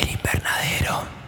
El invernadero.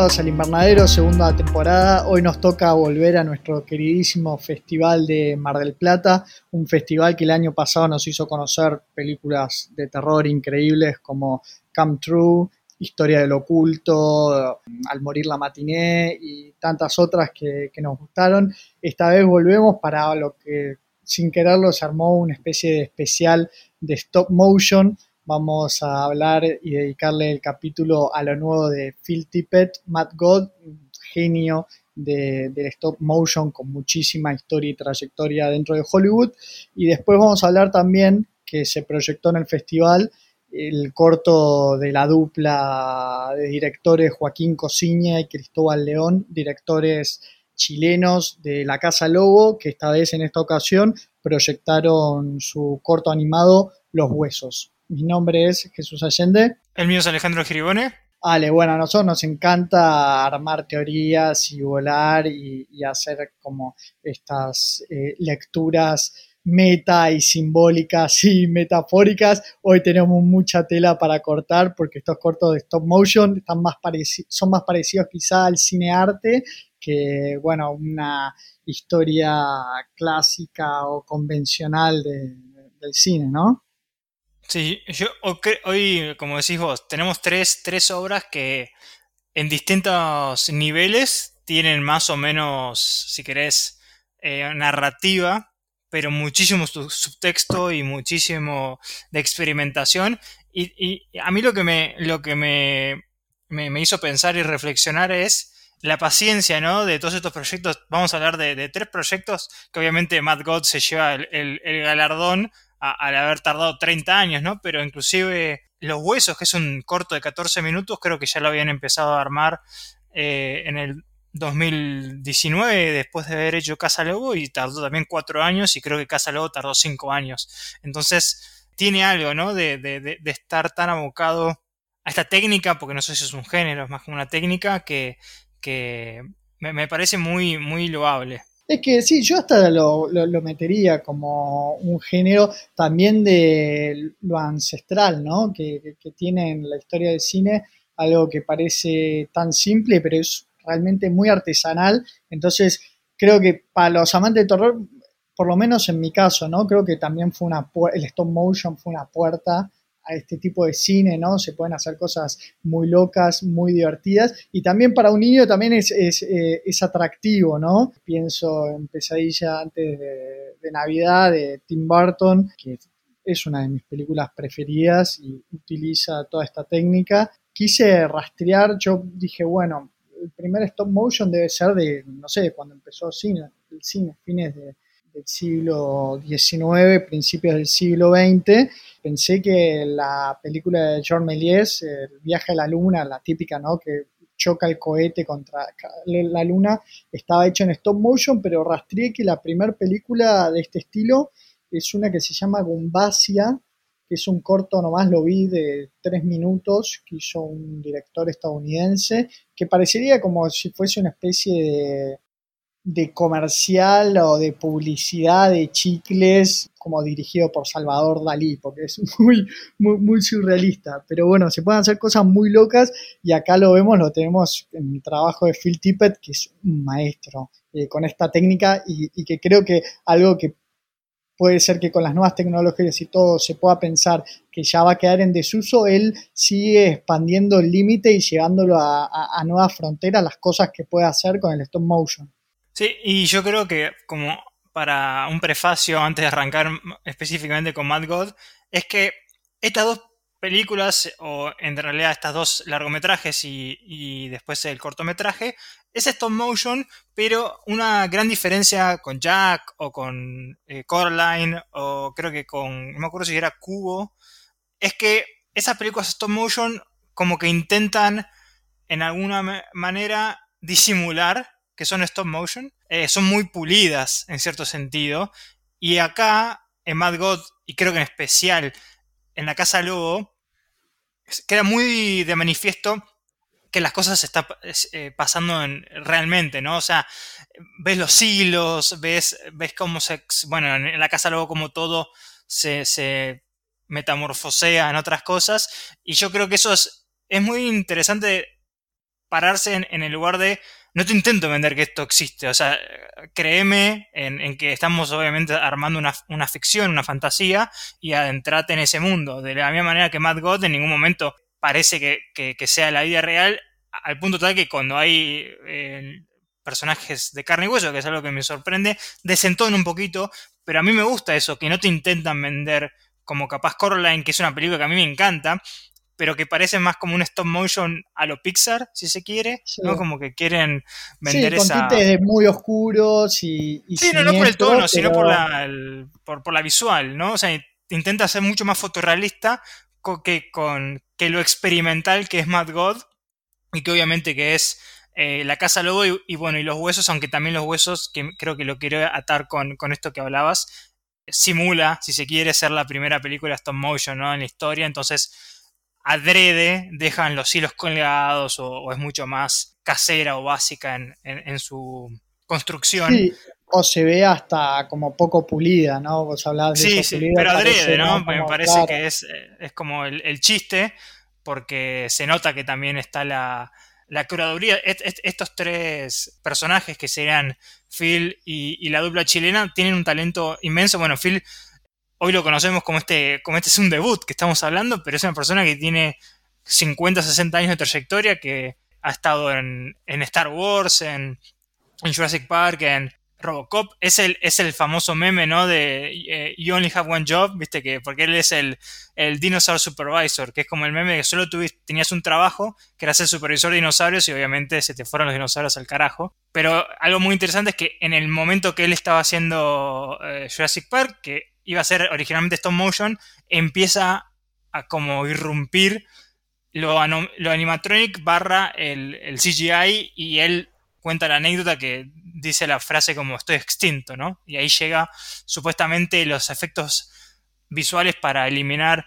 Bienvenidos al Invernadero, segunda temporada. Hoy nos toca volver a nuestro queridísimo Festival de Mar del Plata, un festival que el año pasado nos hizo conocer películas de terror increíbles como Come True, Historia del Oculto, Al Morir la Matiné y tantas otras que, que nos gustaron. Esta vez volvemos para lo que sin quererlo se armó una especie de especial de stop motion vamos a hablar y dedicarle el capítulo a lo nuevo de Phil Tippett, Matt God, genio de, del stop motion con muchísima historia y trayectoria dentro de Hollywood. Y después vamos a hablar también, que se proyectó en el festival, el corto de la dupla de directores Joaquín Cosiña y Cristóbal León, directores chilenos de La Casa Lobo, que esta vez en esta ocasión proyectaron su corto animado Los Huesos. Mi nombre es Jesús Allende. El mío es Alejandro Giribone. Ale, bueno, a nosotros nos encanta armar teorías y volar y, y hacer como estas eh, lecturas meta y simbólicas y metafóricas. Hoy tenemos mucha tela para cortar porque estos cortos de stop motion están más son más parecidos quizá al cine arte que, bueno, una historia clásica o convencional de, del cine, ¿no? Sí, yo hoy, como decís vos, tenemos tres, tres obras que en distintos niveles tienen más o menos, si querés, eh, narrativa, pero muchísimo subtexto y muchísimo de experimentación. Y, a mí lo que, me, lo que me, me, hizo pensar y reflexionar es la paciencia, ¿no? De todos estos proyectos. Vamos a hablar de, tres proyectos que obviamente Matt God se lleva el, el galardón al haber tardado 30 años, ¿no? Pero inclusive Los Huesos, que es un corto de 14 minutos, creo que ya lo habían empezado a armar eh, en el 2019 después de haber hecho Casa Lobo y tardó también 4 años y creo que Casa Lobo tardó 5 años. Entonces tiene algo, ¿no? De, de, de, estar tan abocado a esta técnica, porque no sé si es un género, es más como una técnica que, que me, me parece muy, muy loable. Es que sí, yo hasta lo, metería como un género también de lo ancestral, ¿no? Que, tiene en la historia del cine algo que parece tan simple, pero es realmente muy artesanal. Entonces, creo que para los amantes de terror, por lo menos en mi caso, ¿no? Creo que también fue una el stop motion fue una puerta a este tipo de cine, ¿no? Se pueden hacer cosas muy locas, muy divertidas y también para un niño también es, es, eh, atractivo, ¿no? Pienso en Pesadilla antes de, Navidad de Tim Burton, que es una de mis películas preferidas y utiliza toda esta técnica. Quise rastrear, yo dije, bueno, el primer stop motion debe ser de, no sé, cuando empezó cine, el cine, fines de del siglo XIX, principios del siglo XX. Pensé que la película de George Méliès, El viaje a la luna, la típica, ¿no? Que choca el cohete contra la luna, estaba hecho en stop motion, pero rastreé que la primera película de este estilo es una que se llama Gumbasia, que es un corto, nomás lo vi de tres minutos, que hizo un director estadounidense, que parecería como si fuese una especie de de comercial o de publicidad de chicles como dirigido por Salvador Dalí, porque es muy, muy, muy, surrealista. Pero bueno, se pueden hacer cosas muy locas y acá lo vemos, lo tenemos en el trabajo de Phil Tippett, que es un maestro eh, con esta técnica y, que creo que algo que puede ser que con las nuevas tecnologías y todo se pueda pensar que ya va a quedar en desuso, él sigue expandiendo el límite y llevándolo a, a nuevas fronteras, las cosas que puede hacer con el stop motion. Sí, y yo creo que como para un prefacio antes de arrancar específicamente con Mad God, es que estas dos películas, o en realidad estas dos largometrajes y, después el cortometraje, es stop motion, pero una gran diferencia con Jack o con eh, Coraline o creo que con, no me acuerdo si era Cubo, es que esas películas stop motion como que intentan en alguna manera disimular que son stop motion. Eh, son muy pulidas en cierto sentido. Y acá, en Mad God, y creo que en especial en la Casa Lobo, queda muy de manifiesto que las cosas se están eh, pasando realmente, ¿no? O sea, ves los hilos, ves, ves cómo se... Bueno, en la Casa Lobo como todo se, se metamorfosea en otras cosas. Y yo creo que eso es, es muy interesante pararse en, el lugar de no te intento vender que esto existe, o sea, créeme en, que estamos obviamente armando una, ficción, una fantasía y adentrate en ese mundo. De la misma manera que Mad God en ningún momento parece que, sea la vida real, al punto tal que cuando hay eh, personajes de carne y hueso, que es algo que me sorprende, desentona un poquito, pero a mí me gusta eso, que no te intentan vender como capaz Coraline, que es una película que a mí me encanta, pero que parece más como un stop motion a lo Pixar, si se quiere, ¿no? Como que quieren vender sí, con tintes muy oscuros y, Sí, no, no por el tono, sino por la, por, la visual, ¿no? O sea, intenta ser mucho más fotorrealista que con que lo experimental que es Mad God y que obviamente que es eh, la casa lobo y, bueno, y los huesos, aunque también los huesos, que creo que lo quiero atar con, con esto que hablabas, simula, si se quiere, ser la primera película stop motion, ¿no? En la historia, entonces adrede dejan los hilos colgados o, es mucho más casera o básica en, su construcción. Sí, o se ve hasta como poco pulida, ¿no? Vos hablabas de Sí, sí, pero adrede, ¿no? Me parece que es, es como el, chiste, porque se nota que también está la, la curaduría. estos tres personajes que serían Phil y, y, la dupla chilena tienen un talento inmenso. Bueno, Phil hoy lo conocemos como este, como este es un debut que estamos hablando, pero es una persona que tiene 50, 60 años de trayectoria, que ha estado en, Star Wars, en, Jurassic Park, en Robocop. Es el, es el famoso meme, ¿no? De eh, You Only Have One Job, ¿viste? que Porque él es el, el Dinosaur Supervisor, que es como el meme que solo tuviste, tenías un trabajo, que era ser supervisor de dinosaurios y obviamente se te fueron los dinosaurios al carajo. Pero algo muy interesante es que en el momento que él estaba haciendo eh, Jurassic Park, que iba a ser originalmente stop motion, empieza a como irrumpir lo, animatronic barra el, CGI y él cuenta la anécdota que dice la frase como estoy extinto, ¿no? Y ahí llega supuestamente los efectos visuales para eliminar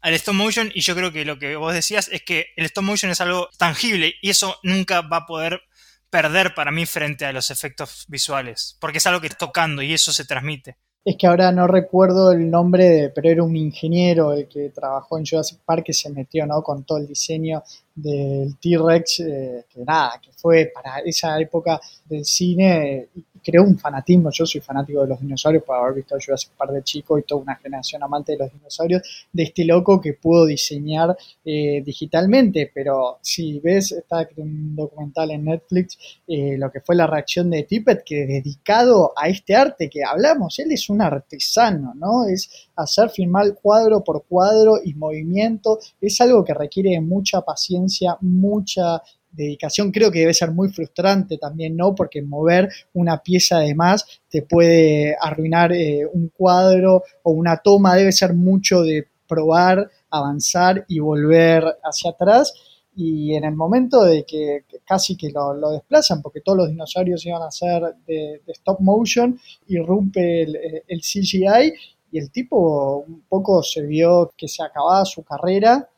al stop motion y yo creo que lo que vos decías es que el stop motion es algo tangible y eso nunca va a poder perder para mí frente a los efectos visuales, porque es algo que está tocando y eso se transmite es que ahora no recuerdo el nombre, pero era un ingeniero el que trabajó en Jurassic Park que se metió ¿no? con todo el diseño del T-Rex, eh, que nada, que fue para esa época del cine, creó un fanatismo, yo soy fanático de los dinosaurios por haber visto Jurassic Park de chico y toda una generación amante de los dinosaurios, de este loco que pudo diseñar eh, digitalmente, pero si ves, está un documental en Netflix, eh, lo que fue la reacción de Tippett, que dedicado a este arte que hablamos, él es un artesano, ¿no? Es hacer filmar cuadro por cuadro y movimiento, es algo que requiere mucha paciencia mucha dedicación. Creo que debe ser muy frustrante también, ¿no? Porque mover una pieza de más te puede arruinar eh, un cuadro o una toma. Debe ser mucho de probar, avanzar y volver hacia atrás. Y en el momento de que, casi que lo, desplazan, porque todos los dinosaurios iban a ser de, stop motion, irrumpe el, el CGI y el tipo un poco se vio que se acababa su carrera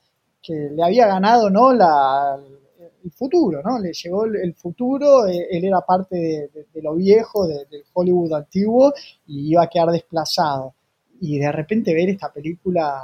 que le había ganado ¿no? La, el futuro, ¿no? Le llegó el futuro, eh, él era parte de, lo viejo, del Hollywood antiguo, y iba a quedar desplazado. Y de repente ver esta película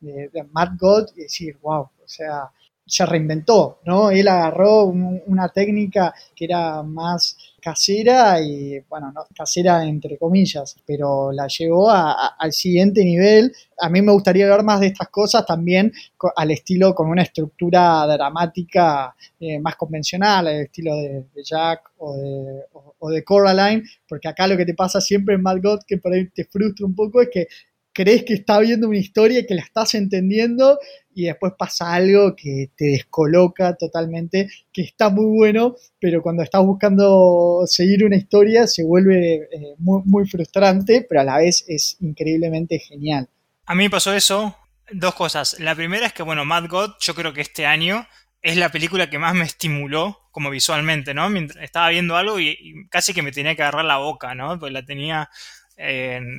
de, Matt God y decir, wow, o sea, se reinventó, ¿no? Él agarró una técnica que era más casera y, bueno, no, casera entre comillas, pero la llevó al siguiente nivel. A mí me gustaría ver más de estas cosas también al estilo con una estructura dramática eh, más convencional, al estilo de, Jack o de, o de, Coraline, porque acá lo que te pasa siempre en Mad que por ahí te frustra un poco, es que crees que está viendo una historia y que la estás entendiendo y después pasa algo que te descoloca totalmente, que está muy bueno, pero cuando estás buscando seguir una historia se vuelve eh, muy, muy frustrante, pero a la vez es increíblemente genial. A mí me pasó eso Dos cosas. La primera es que, bueno, Mad God, yo creo que este año es la película que más me estimuló como visualmente, ¿no? estaba viendo algo y, casi que me tenía que agarrar la boca, ¿no? Pues la tenía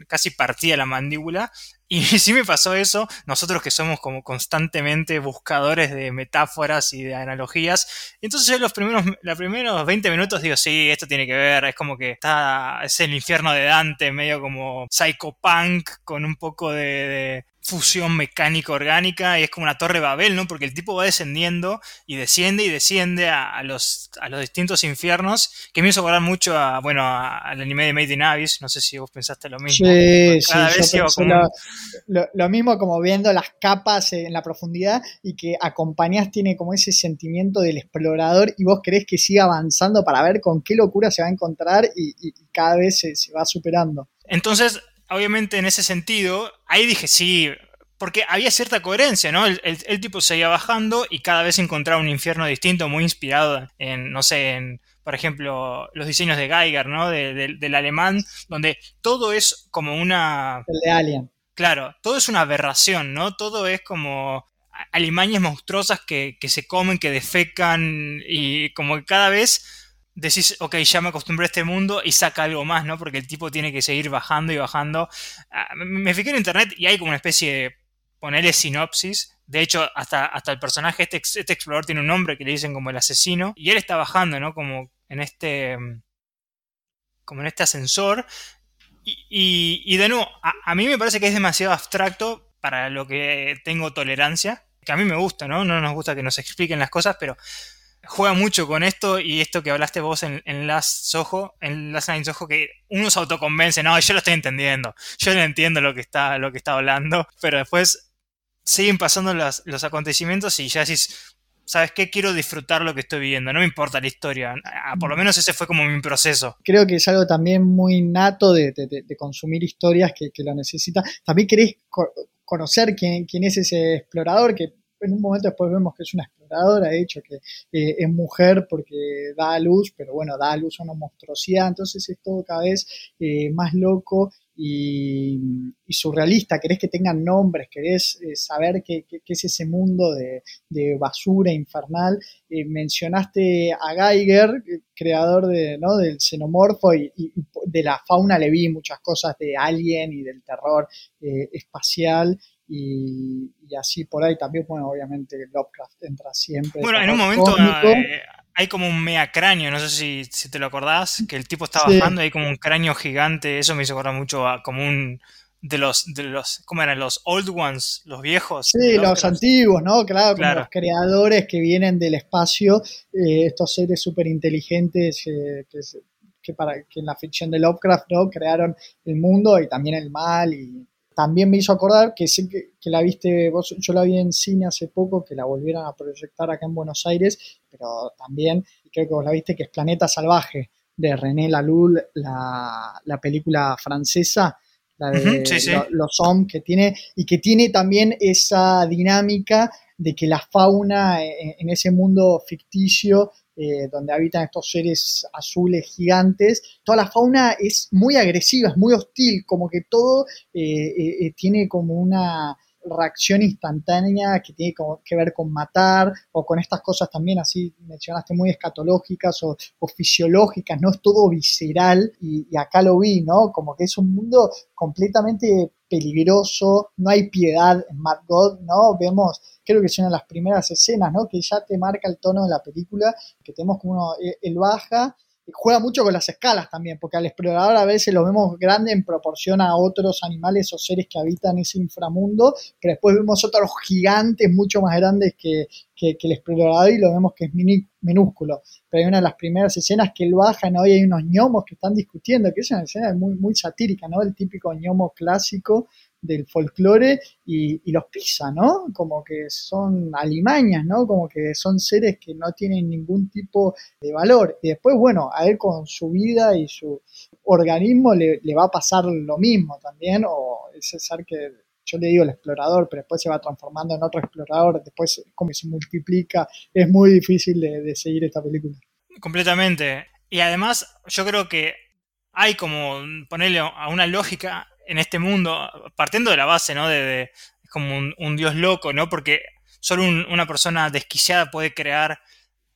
casi partida la mandíbula. Y sí me pasó eso, nosotros que somos como constantemente buscadores de metáforas y de analogías. Entonces yo los primeros, los primeros 20 minutos digo, sí, esto tiene que ver, es como que está, es el infierno de Dante, medio como psychopunk, con un poco de fusión mecánico-orgánica y es como una torre Babel, ¿no? Porque el tipo va descendiendo y desciende y desciende a, los, a los distintos infiernos, que me hizo acordar mucho a, bueno, al anime de Made in Abyss, no sé si vos pensaste lo mismo. Sí, sí, lo, mismo como viendo las capas en la profundidad y que acompañás tiene como ese sentimiento del explorador y vos crees que siga avanzando para ver con qué locura se va a encontrar y, cada vez se va superando. Entonces, obviamente en ese sentido, ahí dije sí, porque había cierta coherencia, ¿no? El, tipo seguía bajando y cada vez encontraba un infierno distinto, muy inspirado en, no sé, en, por ejemplo, los diseños de Geiger, ¿no? del alemán, donde todo es como una... El de Alien. Claro, todo es una aberración, ¿no? Todo es como alimañas monstruosas que, que se comen, que defecan y como que cada vez decís, ok, ya me acostumbré a este mundo y saca algo más, ¿no? Porque el tipo tiene que seguir bajando y bajando. Ah, me fijé en internet y hay como una especie de ponerle sinopsis. De hecho, hasta, hasta el personaje, este, este explorador tiene un nombre que le dicen como el asesino. Y él está bajando, ¿no? Como en este. Como en este ascensor. Y, de nuevo, a, mí me parece que es demasiado abstracto para lo que tengo tolerancia. Que a mí me gusta, ¿no? No nos gusta que nos expliquen las cosas, pero juega mucho con esto y esto que hablaste vos en, en Last Soho, en Last Night Soho, que uno se autoconvence, no, yo lo estoy entendiendo, yo no entiendo lo que está, lo que está hablando, pero después siguen pasando los, acontecimientos y ya decís, ¿sabes qué? Quiero disfrutar lo que estoy viendo, no me importa la historia, ah, por lo menos ese fue como mi proceso. Creo que es algo también muy nato de, de, consumir historias que, que, lo necesita. También querés conocer quién, quién es ese explorador que en un momento después vemos que es una exploradora, de hecho, que eh, es mujer porque da a luz, pero bueno, da a luz a una monstruosidad, entonces es todo cada vez eh, más loco y, surrealista, querés que tengan nombres, querés eh, saber qué, es ese mundo de, basura infernal. mencionaste a Geiger, creador de, ¿no? del xenomorfo y, de la fauna le vi muchas cosas de Alien y del terror espacial y, así por ahí también, bueno, obviamente Lovecraft entra siempre. Bueno, en un momento eh, hay como un mea cráneo, no sé si, si, te lo acordás, que el tipo está bajando, hay como un cráneo gigante, eso me hizo acordar mucho a como un de los, de los, ¿cómo eran? Los old ones, los viejos. Sí, los antiguos, ¿no? Claro, como los creadores que vienen del espacio, eh, estos seres súper inteligentes eh, que, que, para, que en la ficción de Lovecraft, ¿no? Crearon el mundo y también el mal y también me hizo acordar que sé que, la viste vos, yo la vi en cine hace poco, que la volvieron a proyectar acá en Buenos Aires, pero también creo que vos la viste que es Planeta Salvaje de René Laloul, la, la película francesa, la de los hombres que tiene, y que tiene también esa dinámica de que la fauna en ese mundo ficticio eh, donde habitan estos seres azules gigantes, toda la fauna es muy agresiva, es muy hostil, como que todo eh, eh, tiene como una reacción instantánea que tiene que ver con matar o con estas cosas también, así mencionaste, muy escatológicas o, fisiológicas, ¿no? Es todo visceral y, acá lo vi, ¿no? Como que es un mundo completamente peligroso, no hay piedad en Mad God, ¿no? Vemos, creo que son las primeras escenas, ¿no? Que ya te marca el tono de la película, que tenemos como uno, él baja juega mucho con las escalas también, porque al explorador a veces lo vemos grande en proporción a otros animales o seres que habitan ese inframundo, pero después vemos otros gigantes mucho más grandes que, el explorador y lo vemos que es minúsculo. Pero hay una de las primeras escenas que él baja ¿no? y hay unos ñomos que están discutiendo, que es una escena muy, muy satírica, ¿no? El típico ñomo clásico del folclore y, los pisa, ¿no? Como que son alimañas, ¿no? Como que son seres que no tienen ningún tipo de valor. Y después, bueno, a él con su vida y su organismo le, va a pasar lo mismo también, o ese ser que yo le digo el explorador, pero después se va transformando en otro explorador, después como se multiplica, es muy difícil de, de seguir esta película. Completamente. Y además, yo creo que hay como ponerle a una lógica en este mundo, partiendo de la base, ¿no? De, como un, dios loco, ¿no? Porque solo una persona desquiciada puede crear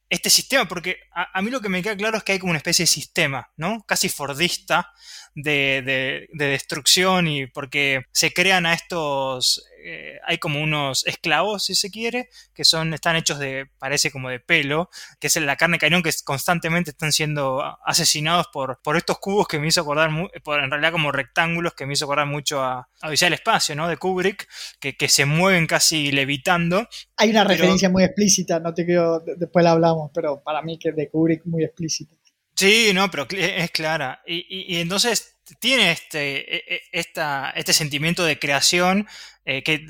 este sistema, porque a, mí lo que me queda claro es que hay como una especie de sistema, ¿no? Casi fordista de, destrucción y porque se crean a estos, eh, hay como unos esclavos, si se quiere, que son, están hechos de, parece como de pelo, que es la carne cañón que constantemente están siendo asesinados por, por estos cubos que me hizo acordar, por, en realidad como rectángulos que me hizo acordar mucho a, a el Espacio, ¿no? De Kubrick, que, que se mueven casi levitando. Hay una referencia muy explícita, no te quiero, después la hablamos, pero para mí que es de Kubrick muy explícita. Sí, no, pero es clara. Y, entonces tiene este, e, e, este sentimiento de creación eh, que,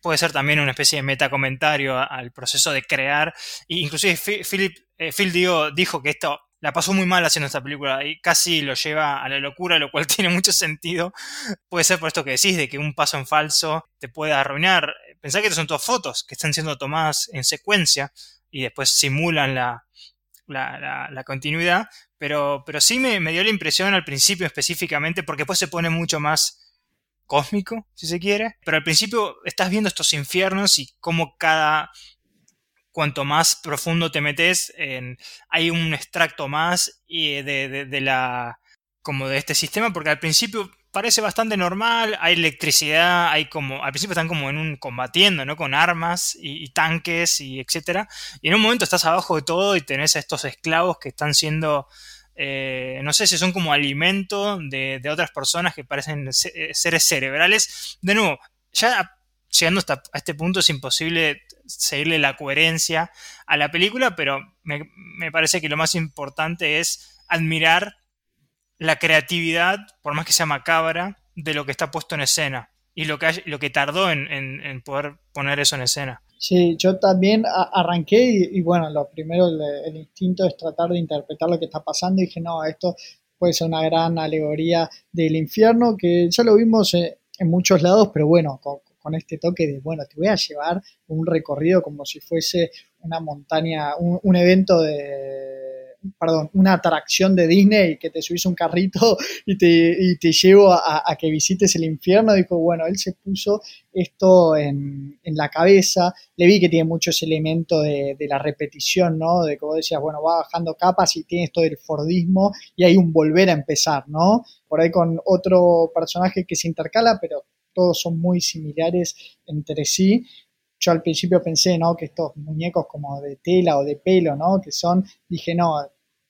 puede ser también una especie de metacomentario al proceso de crear. E inclusive Philip, eh, Phil dijo que esto la pasó muy mal haciendo esta película y casi lo lleva a la locura, lo cual tiene mucho sentido. Puede ser por esto que decís, de que un paso en falso te puede arruinar. Pensá que estas son todas fotos que están siendo tomadas en secuencia y después simulan la, la, continuidad, pero, pero sí me, dio la impresión al principio específicamente, porque después se pone mucho más cósmico, si se quiere, pero al principio estás viendo estos infiernos y cómo cada cuanto más profundo te metes, en, hay un extracto más y de, de, la como de este sistema, porque al principio parece bastante normal, hay electricidad, hay como, al principio están como en un combatiendo, ¿no? Con armas y, tanques y etcétera. Y en un momento estás abajo de todo y tenés a estos esclavos que están siendo, eh, no sé si son como alimento de, otras personas que parecen eh, seres cerebrales. De nuevo, ya llegando hasta a este punto es imposible seguirle la coherencia a la película, pero me, me parece que lo más importante es admirar la creatividad, por más que sea macabra, de lo que está puesto en escena y lo que, lo que tardó en, poder poner eso en escena. Sí, yo también arranqué y, bueno, lo primero, el, instinto es tratar de interpretar lo que está pasando y dije, no, esto puede ser una gran alegoría del infierno, que ya lo vimos eh, en, muchos lados, pero bueno, con, este toque de, bueno, te voy a llevar un recorrido como si fuese una montaña, un evento de perdón, una atracción de Disney que te subís un carrito y te, te llevo a, que visites el infierno. Dijo, bueno, él se puso esto en, la cabeza. Le vi que tiene mucho ese elemento de, la repetición, ¿no? De como decías, bueno, va bajando capas y tiene esto del Fordismo y hay un volver a empezar, ¿no? Por ahí con otro personaje que se intercala, pero todos son muy similares entre sí yo al principio pensé, ¿no? Que estos muñecos como de tela o de pelo, ¿no? Que son, dije, no,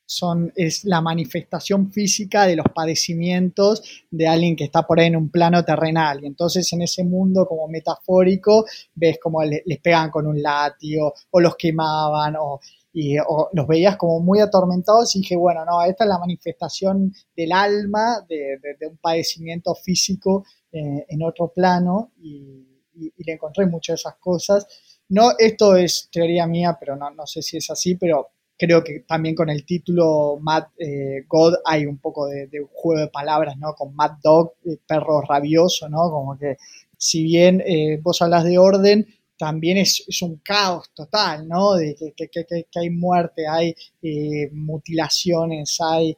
son, es la manifestación física de los padecimientos de alguien que está por ahí en un plano terrenal. Y entonces en ese mundo como metafórico ves como les, pegan con un látigo o los quemaban o, y, los veías como muy atormentados y dije, bueno, no, esta es la manifestación del alma, de, un padecimiento físico eh, en otro plano y, le encontré muchas de esas cosas. No, esto es teoría mía, pero no, no sé si es así, pero creo que también con el título Mad eh, God hay un poco de, juego de palabras, ¿no? Con Mad Dog, eh, perro rabioso, ¿no? Como que si bien eh, vos hablas de orden, también es, un caos total, ¿no? De que, hay muerte, hay mutilaciones, hay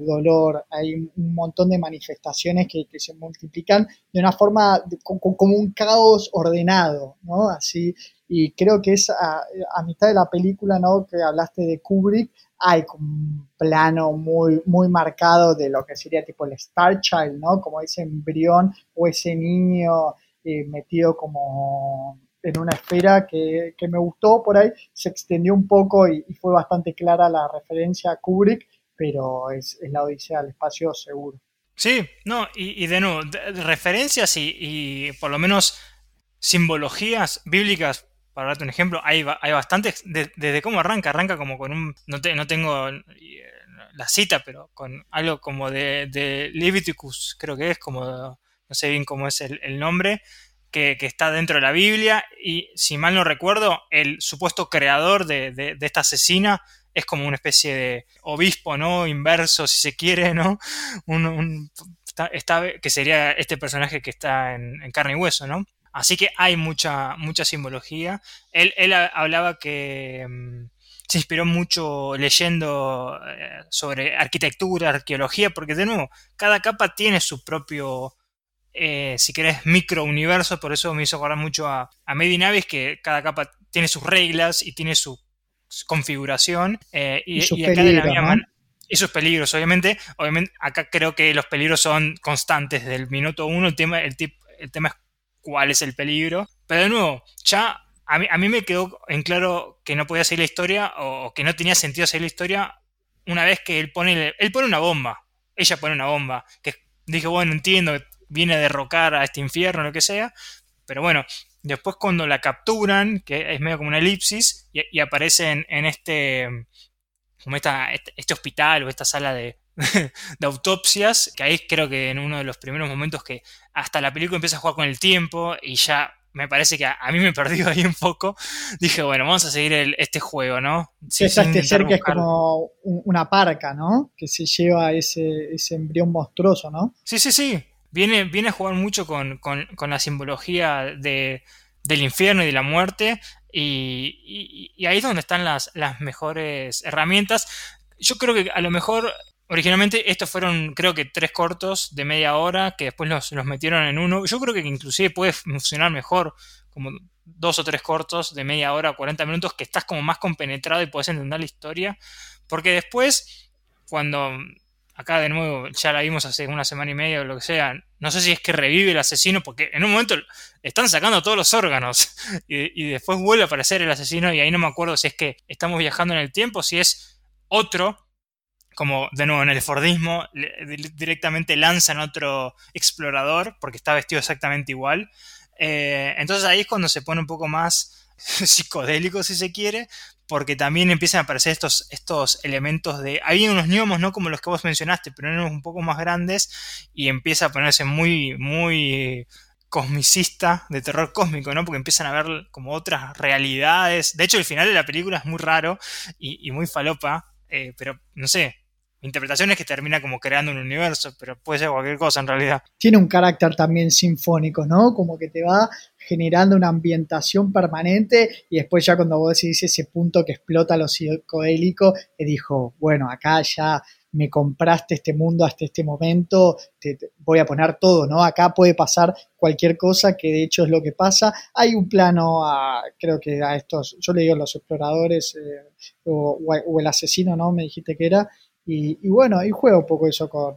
dolor, hay un montón de manifestaciones que, se multiplican de una forma como un caos ordenado, ¿no? Así y creo que es a, mitad de la película, ¿no? Que hablaste de Kubrick, hay un plano muy, muy marcado de lo que sería tipo el Star Child, ¿no? Como ese embrión o ese niño eh, metido como en una esfera que, me gustó por ahí, se extendió un poco y, fue bastante clara la referencia a Kubrick, pero es, la Odisea del Espacio seguro. Sí, no, y, de nuevo, referencias y, y por lo menos simbologías bíblicas para darte un ejemplo, hay, hay bastantes, desde cómo arranca, arranca como con un, no, no tengo eh, la cita, pero con algo como de, de Leviticus, creo que es, como, no sé bien cómo es el, nombre, que, está dentro de la Biblia, y si mal no recuerdo, el supuesto creador de, esta asesina es como una especie de obispo, ¿no? Inverso, si se quiere, ¿no? Un, está, que sería este personaje que está en carne y hueso, ¿no? Así que hay mucha, mucha simbología. Él, hablaba que mm, se inspiró mucho leyendo eh, sobre arquitectura, arqueología, porque de nuevo, cada capa tiene su propio eh, si querés, microuniversos, por eso me hizo acordar mucho a, a Abyss, que cada capa tiene sus reglas y tiene su configuración. Eh, y, sus acá peligros, de la misma. Y sus peligros, obviamente. Obviamente, acá creo que los peligros son constantes desde el minuto uno. El tema, el, tip- el tema es cuál es el peligro. Pero de nuevo, ya a mí, a mí me quedó en claro que no podía seguir la historia o, que no tenía sentido seguir la historia una vez que él pone, él pone una bomba. Ella pone una bomba. Que dije, bueno, entiendo, viene a derrocar a este infierno, lo que sea. Pero bueno, después cuando la capturan, que es medio como una elipsis, y, y aparece en, en este, como esta, este, este hospital o esta sala de, de autopsias, que ahí creo que en uno de los primeros momentos que hasta la película empieza a jugar con el tiempo y ya me parece que a, a mí me perdió ahí un poco. Dije, bueno, vamos a seguir el- este juego, ¿no? Sí, este ser que es como un- una parca, ¿no? Que se lleva ese, ese embrión monstruoso, ¿no? Sí, sí, sí. Viene, viene a jugar mucho con, con- con la simbología de, del infierno y de la muerte. Y, y- y ahí es donde están las, las mejores herramientas. Yo creo que a lo mejor originalmente estos fueron creo que tres cortos de media hora que después los, metieron en uno. Yo creo que inclusive puede funcionar mejor como dos o tres cortos de media hora, 40 minutos, que estás como más compenetrado y puedes entender la historia. Porque después, cuando acá de nuevo ya la vimos hace una semana y media o lo que sea, no sé si es que revive el asesino, porque en un momento están sacando todos los órganos y, y después vuelve a aparecer el asesino y ahí no me acuerdo si es que estamos viajando en el tiempo, si es otro, como de nuevo en el Fordismo, directamente lanzan otro explorador porque está vestido exactamente igual. Eh, entonces ahí es cuando se pone un poco más psicodélico si se quiere, porque también empiezan a aparecer estos, estos elementos de... Hay unos gnomos, no como los que vos mencionaste, pero unos un poco más grandes y empieza a ponerse muy, muy cosmicista, de terror cósmico, ¿no? Porque empiezan a ver como otras realidades. De hecho, el final de la película es muy raro y, y muy falopa, eh, pero no sé. Mi interpretación es que termina como creando un universo, pero puede ser cualquier cosa en realidad. Tiene un carácter también sinfónico, ¿no? Como que te va generando una ambientación permanente y después ya cuando vos decís ese punto que explota lo psicodélico, te dijo, bueno, acá ya me compraste este mundo hasta este momento, te, voy a poner todo, ¿no? Acá puede pasar cualquier cosa, que de hecho es lo que pasa. Hay un plano, a, creo que a estos, yo le digo los exploradores eh, o, el asesino, ¿no? Me dijiste que era. Y, y bueno, y juega un poco eso con,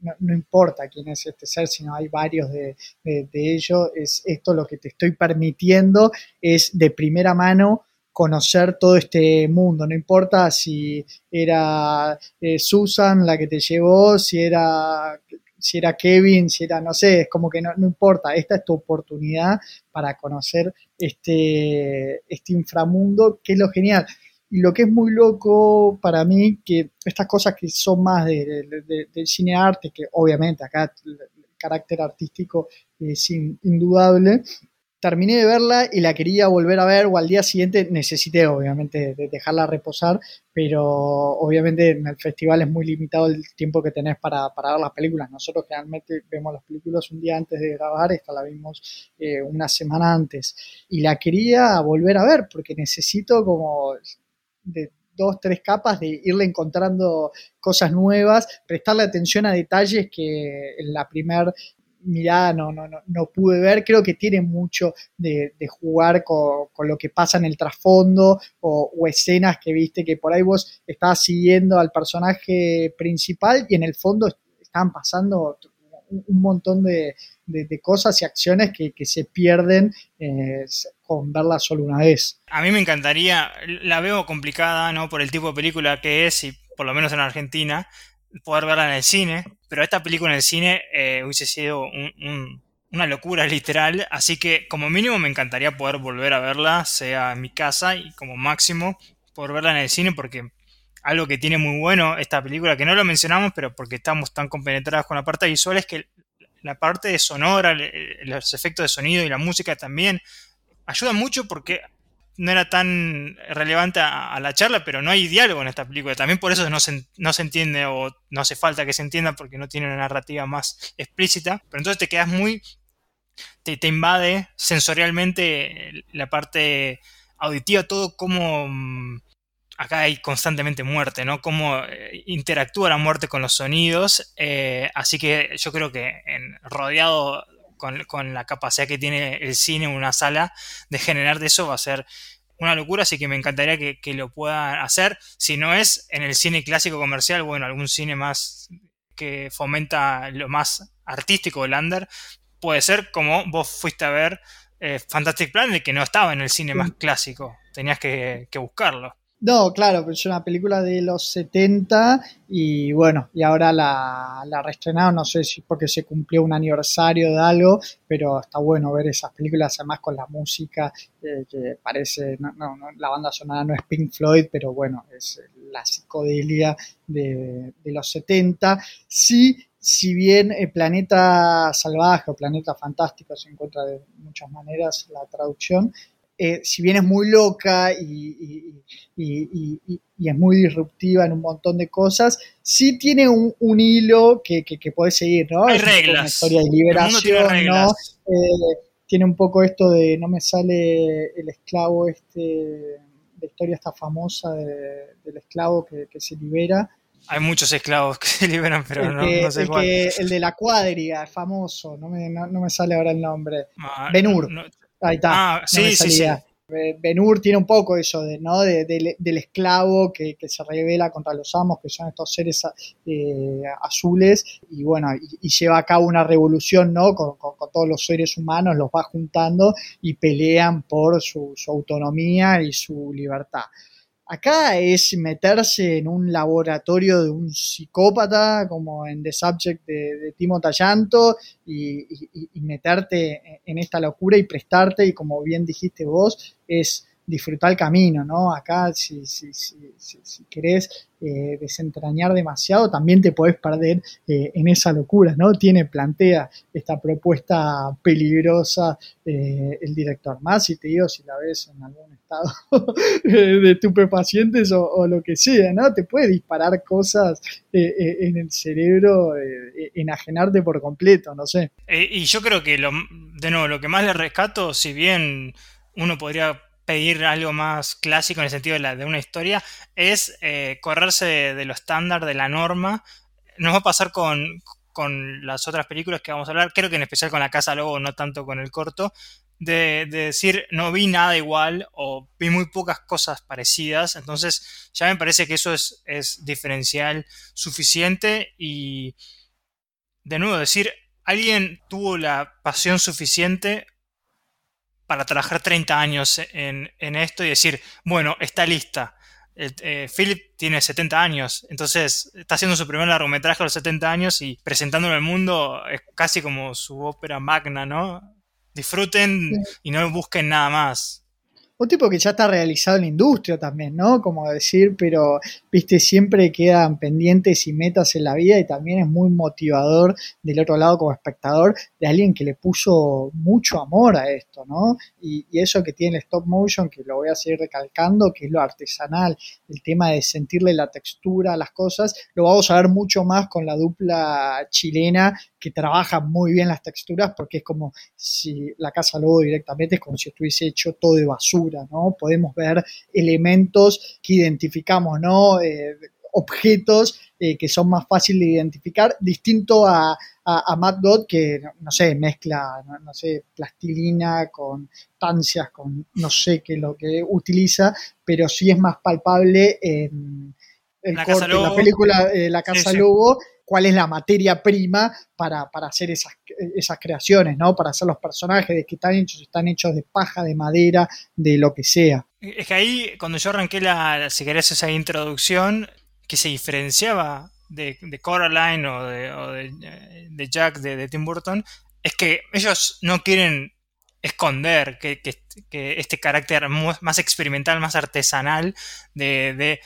no, no, importa quién es este ser, sino hay varios de, de, de ellos, es esto lo que te estoy permitiendo, es de primera mano conocer todo este mundo, no importa si era eh, Susan la que te llevó, si era, si era Kevin, si era, no sé, es como que no, no importa, esta es tu oportunidad para conocer este, este inframundo, que es lo genial. Y lo que es muy loco para mí, que estas cosas que son más de, de, de, del cine arte, que obviamente acá el carácter artístico es in, indudable, terminé de verla y la quería volver a ver o al día siguiente necesité obviamente de dejarla reposar, pero obviamente en el festival es muy limitado el tiempo que tenés para, para ver las películas. Nosotros generalmente vemos las películas un día antes de grabar, esta la vimos eh, una semana antes y la quería volver a ver porque necesito como de dos, tres capas de irle encontrando cosas nuevas, prestarle atención a detalles que en la primera mirada no, no, no, no, pude ver. Creo que tiene mucho de, de jugar con, con, lo que pasa en el trasfondo o, o, escenas que viste que por ahí vos estabas siguiendo al personaje principal y en el fondo estaban pasando un, montón de, de, cosas y acciones que, que se pierden eh, con verla solo una vez. A mí me encantaría, la veo complicada, ¿no? Por el tipo de película que es y por lo menos en Argentina, poder verla en el cine, pero esta película en el cine eh, hubiese sido un, un, una locura literal, así que como mínimo me encantaría poder volver a verla, sea en mi casa y como máximo poder verla en el cine porque algo que tiene muy bueno esta película, que no lo mencionamos, pero porque estamos tan compenetrados con la parte visual, es que la parte sonora, los efectos de sonido y la música también ayuda mucho porque no era tan relevante a, la charla, pero no hay diálogo en esta película. También por eso no se, no se entiende o no hace falta que se entienda porque no tiene una narrativa más explícita. Pero entonces te quedas muy... te, te invade sensorialmente la parte auditiva, todo como... acá hay constantemente muerte, ¿no? Cómo eh, interactúa la muerte con los sonidos. Eh, así que yo creo que en, rodeado con, la capacidad que tiene el cine, una sala, de generar de eso va a ser una locura, así que me encantaría que, que, lo puedan hacer. Si no es en el cine clásico comercial, bueno, algún cine más que fomenta lo más artístico del under, puede ser como vos fuiste a ver eh, Fantastic Planet, que no estaba en el cine más clásico, tenías que, buscarlo. No, claro, pero es una película de los 70 y bueno, y ahora la, la reestrenaron, no sé si porque se cumplió un aniversario de algo, pero está bueno ver esas películas además con la música eh, que parece, no, no, la banda sonora no es Pink Floyd, pero bueno, es la psicodelia de, de los 70. Sí, si bien el planeta salvaje o planeta fantástico se encuentra de muchas maneras la traducción, eh, si bien es muy loca y, es muy disruptiva en un montón de cosas, sí tiene un, hilo que, que, puede seguir, ¿no? Hay reglas. Una historia de liberación, ¿no? Eh, tiene un poco esto de no me sale el esclavo, este, la historia esta famosa del esclavo que, que se libera. Hay muchos esclavos que se liberan, pero no, sé el cuál. el de la cuadriga, famoso, no me, no, me sale ahora el nombre. Ah, Benur. Ahí está. Ah, sí, sí, sí. Benur tiene un poco eso de, ¿no? del esclavo que, se revela contra los amos, que son estos seres eh, azules, y bueno, y, lleva a cabo una revolución ¿no? Con, todos los seres humanos, los va juntando y pelean por su autonomía y su libertad. Acá es meterse en un laboratorio de un psicópata, como en The Subject de, Timo Tallanto, y, y, meterte en esta locura y prestarte, y como bien dijiste vos, es disfrutar el camino, ¿no? Acá, si, si, querés eh, desentrañar demasiado, también te podés perder eh, en esa locura, ¿no? Tiene, plantea esta propuesta peligrosa eh, el director. Más si te digo, si la ves en algún estado de estupefacientes o, o, lo que sea, ¿no? Te puede disparar cosas en el cerebro, enajenarte por completo, no sé. y yo creo que, lo, de nuevo, lo que más le rescato, si bien uno podría pedir algo más clásico en el sentido de, la, de una historia, es eh, correrse de, lo estándar, de la norma. Nos va a pasar con, las otras películas que vamos a hablar, creo que en especial con La Casa Lobo, no tanto con el corto, de, decir no vi nada igual o vi muy pocas cosas parecidas, entonces ya me parece que eso es, es diferencial suficiente y de nuevo decir, alguien tuvo la pasión suficiente para trabajar 30 años en, esto y decir, bueno, está lista. Eh, Philip tiene 70 años, entonces está haciendo su primer largometraje a los 70 años y presentándolo al mundo es casi como su ópera magna, ¿no? Disfruten y no busquen nada más un tipo que ya está realizado en la industria también, ¿no? Como decir, pero, viste, siempre quedan pendientes y metas en la vida y también es muy motivador del otro lado como espectador de alguien que le puso mucho amor a esto, ¿no? Y, eso que tiene el stop motion, que lo voy a seguir recalcando, que es lo artesanal, el tema de sentirle la textura a las cosas, lo vamos a ver mucho más con la dupla chilena que trabaja muy bien las texturas porque es como si la casa luego directamente es como si estuviese hecho todo de basura, ¿no? Podemos ver elementos que identificamos, ¿no? Eh, objetos eh, que son más fáciles de identificar, distinto a, a, Matt God que, no sé, mezcla, no, sé, plastilina con tancias, con no sé qué lo que utiliza, pero sí es más palpable en el la corte, la película eh, La Casa Lobo cuál es la materia prima para, hacer esas, esas, creaciones, ¿no? Para hacer los personajes, de que están hechos, están hechos de paja, de madera, de lo que sea. Es que ahí, cuando yo arranqué la, si querés, esa introducción, que se diferenciaba de, Coraline o de, Jack de, Tim Burton, es que ellos no quieren esconder que, este carácter más experimental, más artesanal de,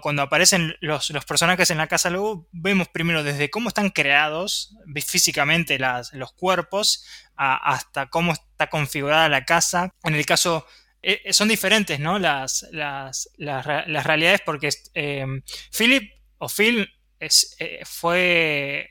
cuando, aparecen los, personajes en la casa, luego vemos primero desde cómo están creados físicamente los cuerpos hasta cómo está configurada la casa. En el caso, eh, eh, son diferentes, ¿no? Las, realidades porque eh, Philip o Phil es, fue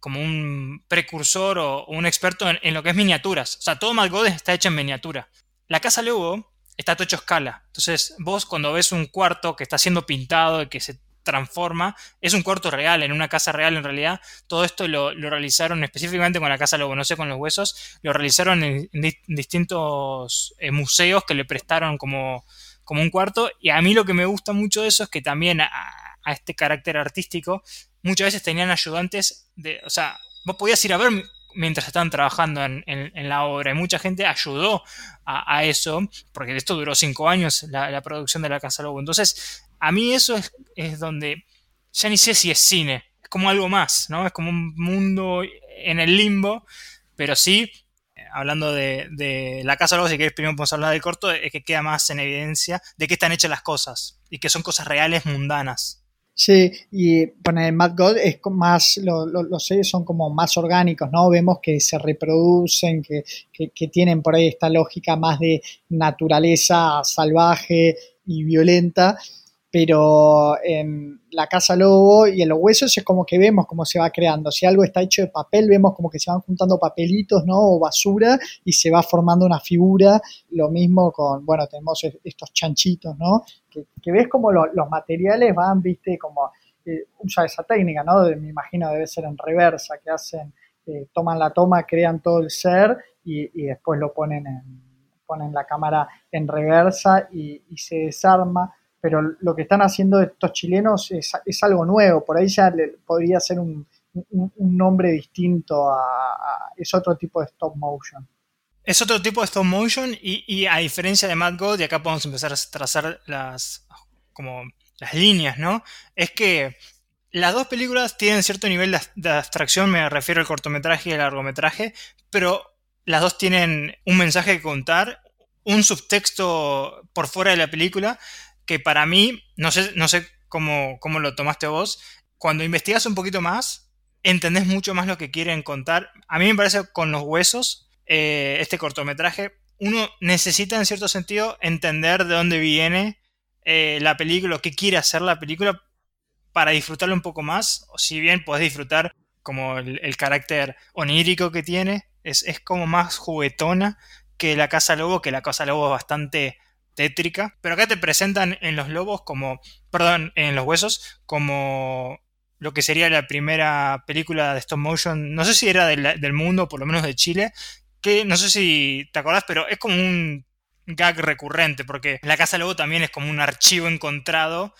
como un precursor o, un experto en, lo que es miniaturas. O sea, todo Malgode está hecho en miniatura. La casa Lugo está todo hecho escala. Entonces, vos cuando ves un cuarto que está siendo pintado y que se transforma, es un cuarto real, en una casa real en realidad. Todo esto lo, realizaron específicamente con la casa Lobo, no con los huesos, lo realizaron en, distintos eh, museos que le prestaron como, como un cuarto. Y a mí lo que me gusta mucho de eso es que también a, a este carácter artístico, muchas veces tenían ayudantes de, o sea, vos podías ir a ver mientras estaban trabajando en, la obra. Y mucha gente ayudó a, eso, porque esto duró cinco años, la, producción de la Casa Lobo. Entonces, a mí eso es, donde ya ni sé si es cine, es como algo más, ¿no? Es como un mundo en el limbo, pero sí, hablando de, la Casa Lobo, si querés primero podemos hablar del corto, es que queda más en evidencia de que están hechas las cosas y que son cosas reales, mundanas. Sí, y bueno, en Mad God es más, los seres son como más orgánicos, ¿no? Vemos que se reproducen, que, que, tienen por ahí esta lógica más de naturaleza salvaje y violenta, pero en la casa lobo y en los huesos es como que vemos cómo se va creando. Si algo está hecho de papel, vemos como que se van juntando papelitos, ¿no? O basura y se va formando una figura. Lo mismo con, bueno, tenemos estos chanchitos, ¿no? Que, ves como los materiales van, viste, como eh, usa esa técnica, ¿no? me imagino debe ser en reversa, que hacen, eh, toman la toma, crean todo el ser y, después lo ponen en, ponen la cámara en reversa y se desarma pero lo que están haciendo estos chilenos es, algo nuevo, por ahí ya podría ser un, nombre distinto a, es otro tipo de stop motion. Es otro tipo de stop motion y, a diferencia de Mad God, y acá podemos empezar a trazar las, como las líneas, ¿no? Es que las dos películas tienen cierto nivel de abstracción, me refiero al cortometraje y al largometraje, pero las dos tienen un mensaje que contar, un subtexto por fuera de la película que para mí, no sé, no sé cómo, cómo lo tomaste vos, cuando investigas un poquito más, entendés mucho más lo que quieren contar. A mí me parece con los huesos, eh, este cortometraje, uno necesita en cierto sentido entender de dónde viene eh, la película, que quiere hacer la película para disfrutarlo un poco más. O si bien podés disfrutar como el, carácter onírico que tiene, es, es, como más juguetona que la Casa Lobo, que la Casa Lobo es bastante tétrica. Pero acá te presentan en los lobos como, perdón, en los huesos, como lo que sería la primera película de stop motion, no sé si era del, mundo, por lo menos de Chile, que no sé si te acordás, pero es como un gag recurrente, porque la Casa Lobo también es como un archivo encontrado.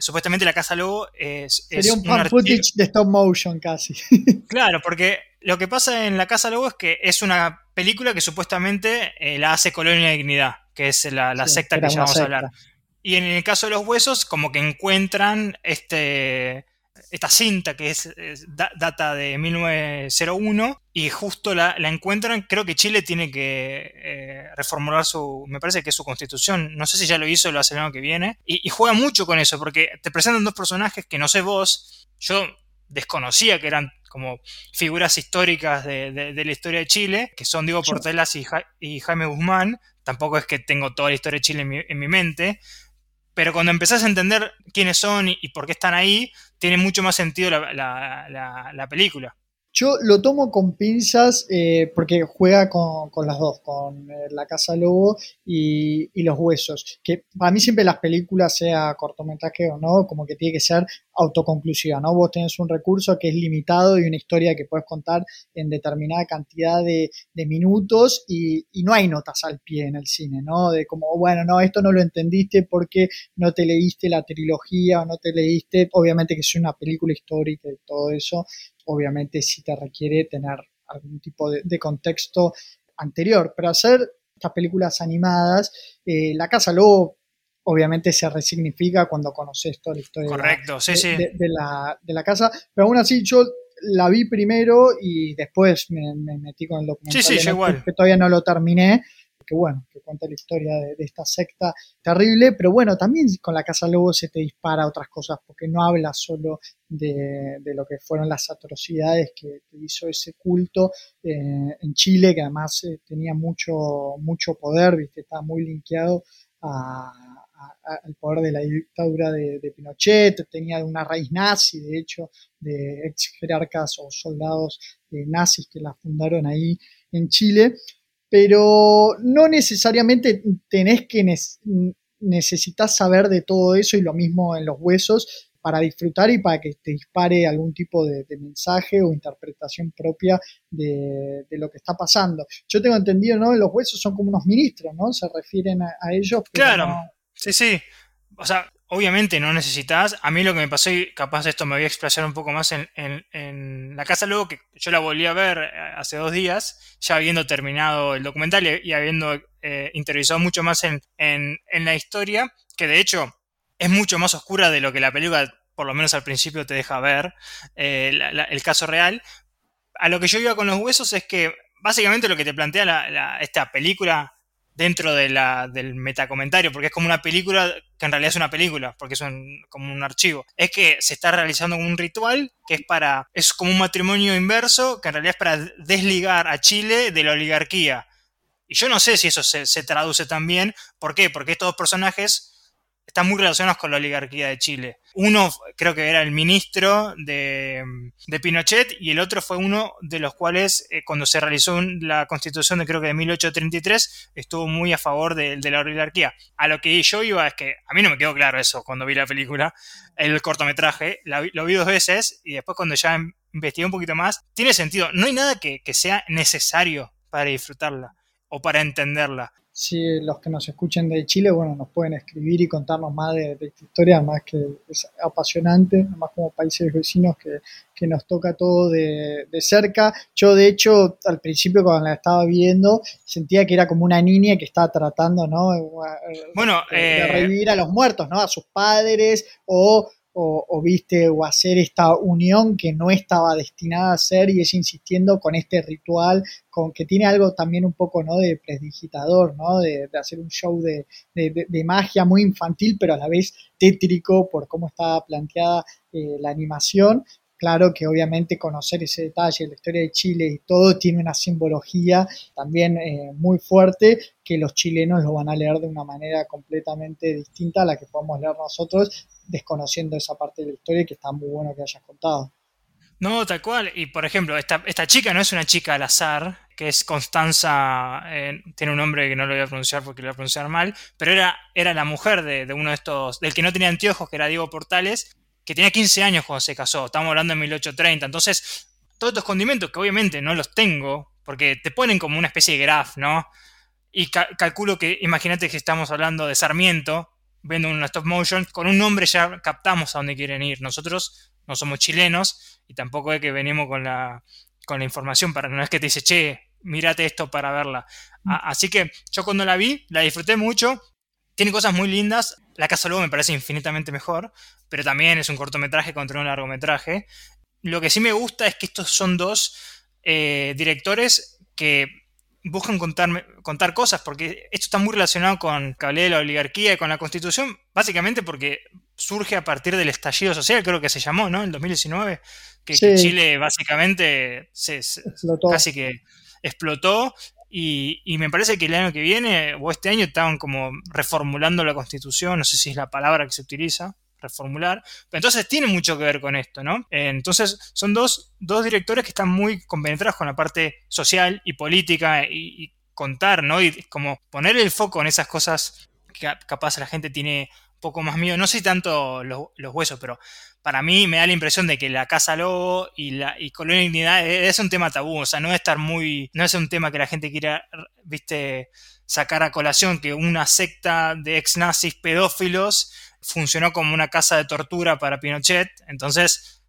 Supuestamente la Casa Lobo es... Sería un, fan footage de stop motion casi. Claro, porque lo que pasa en la Casa Lobo es que es una película que supuestamente eh, la hace Colonia de Dignidad que es la, secta que ya vamos a hablar. Y en el caso de los huesos, como que encuentran este, esta cinta que es, data de 1901 y justo la, encuentran. Creo que Chile tiene que eh, reformular su, me parece que es su constitución. No sé si ya lo hizo o lo hace el año que viene. Y, y, juega mucho con eso porque te presentan dos personajes que no sé vos, yo desconocía que eran como figuras históricas de, la historia de Chile, que son Diego Portelas y, y, Jaime Guzmán. Tampoco es que tengo toda la historia de Chile en mi, mente, pero cuando empezás a entender quiénes son y, por qué están ahí, tiene mucho más sentido la película. Yo lo tomo con pinzas eh, porque juega con, las dos, con eh, La Casa Lobo y, y, Los Huesos. Que para mí siempre las películas, sea cortometraje o no, como que tiene que ser autoconclusiva, ¿no? Vos tenés un recurso que es limitado y una historia que puedes contar en determinada cantidad de, minutos y, no hay notas al pie en el cine, ¿no? De como, bueno, no, esto no lo entendiste porque no te leíste la trilogía o no te leíste, obviamente que es una película histórica y todo eso, obviamente sí te requiere tener algún tipo de, contexto anterior, pero hacer estas películas animadas, eh, La Casa Lobo obviamente se resignifica cuando conoces toda la historia de, la, de, la, casa, pero aún así yo la vi primero y después me, metí con el documental que todavía no lo terminé que bueno, que cuenta la historia de, esta secta terrible, pero bueno, también con la Casa Lobo se te dispara otras cosas, porque no habla solo de, lo que fueron las atrocidades que, hizo ese culto eh, en Chile, que además eh, tenía mucho, mucho poder, viste, estaba muy linkeado al poder de la dictadura de, Pinochet, tenía una raíz nazi, de hecho, de ex jerarcas o soldados nazis que la fundaron ahí en Chile. pero no necesariamente tenés que necesitas saber de todo eso y lo mismo en los huesos para disfrutar y para que te dispare algún tipo de, mensaje o interpretación propia de, lo que está pasando. Yo tengo entendido, ¿no? Los huesos son como unos ministros, ¿no? Se refieren a, ellos. claro, sí, sí. O sea, obviamente no necesitas. A mí lo que me pasó, y capaz esto me voy a explayar un poco más en, la casa luego, que yo la volví a ver eh, hace dos días, ya habiendo terminado el documental y, habiendo eh, mucho más en, la historia, que de hecho es mucho más oscura de lo que la película, por lo menos al principio, te deja ver eh, el caso real. A lo que yo iba con los huesos es que básicamente lo que te plantea esta película dentro de la, del metacomentario, porque es como una película que en realidad es una película, porque es como un archivo. Es que se está realizando un ritual que es para, es como un matrimonio inverso, que en realidad es para desligar a Chile de la oligarquía. Y yo no sé si eso se, se traduce también. ¿Por qué? Porque estos dos personajes están muy relacionados con la oligarquía de Chile. Uno creo que era el ministro de, Pinochet y el otro fue uno de los cuales eh, cuando se realizó la constitución de creo que de 1833 estuvo muy a favor de, la oligarquía. A lo que yo iba es que a mí no me quedó claro eso cuando vi la película, el cortometraje, lo vi dos veces y después cuando ya investigué un poquito más, tiene sentido. No hay nada que sea necesario para disfrutarla o para entenderla si los que nos escuchen de Chile, bueno, nos pueden escribir y contarnos más de, esta historia, más que es apasionante, más como países vecinos que, nos toca todo de, cerca. Yo, de hecho, al principio cuando la estaba viendo, sentía que era como una niña que estaba tratando, ¿no? Bueno, de, eh, revivir a los muertos, ¿no? A sus padres o o, viste o hacer esta unión que no estaba destinada a ser y es insistiendo con este ritual con que tiene algo también un poco no de presdigitador no de, hacer un show de, magia muy infantil pero a la vez tétrico por cómo estaba planteada eh, la animación. Claro que obviamente conocer ese detalle, la historia de Chile y todo tiene una simbología también eh, muy fuerte que los chilenos lo van a leer de una manera completamente distinta a la que podemos leer nosotros, desconociendo esa parte de la historia que está muy bueno que hayas contado. No, tal cual. Y por ejemplo, esta, chica no es una chica al azar, que es Constanza, eh, tiene un nombre que no lo voy a pronunciar porque lo voy a pronunciar mal, pero era, era la mujer de, de, uno de estos, del que no tenía anteojos, que era Diego Portales, que tenía 15 años cuando se casó, estamos hablando de 1830, entonces todos estos condimentos que obviamente no los tengo, porque te ponen como una especie de graph, ¿no? Y calculo que, imagínate que estamos hablando de Sarmiento, viendo una stop motion, con un nombre ya captamos a dónde quieren ir. Nosotros no somos chilenos y tampoco es que venimos con la, con la información para, no es que te dice, che, mírate esto para verla. Mm. así que yo cuando la vi, la disfruté mucho, tiene cosas muy lindas, La Casa Lobo me parece infinitamente mejor, pero también es un cortometraje contra un largometraje. Lo que sí me gusta es que estos son dos eh, directores que buscan contar, contar cosas, porque esto está muy relacionado con que de la oligarquía y con la constitución, básicamente porque surge a partir del estallido social, creo que se llamó, ¿no? En 2019, que, Chile básicamente se, casi que explotó. Y, y, me parece que el año que viene o este año estaban como reformulando la constitución, no sé si es la palabra que se utiliza, reformular. Entonces tiene mucho que ver con esto, ¿no? Eh, entonces son dos, directores que están muy compenetrados con la parte social y política y, contar, ¿no? Y como poner el foco en esas cosas que capaz la gente tiene un poco más miedo. No sé tanto los, huesos, pero para mí me da la impresión de que la casa lobo y la y colonia dignidad es un tema tabú, o sea, no es estar muy, no es un tema que la gente quiera, viste, sacar a colación que una secta de ex nazis pedófilos funcionó como una casa de tortura para Pinochet, entonces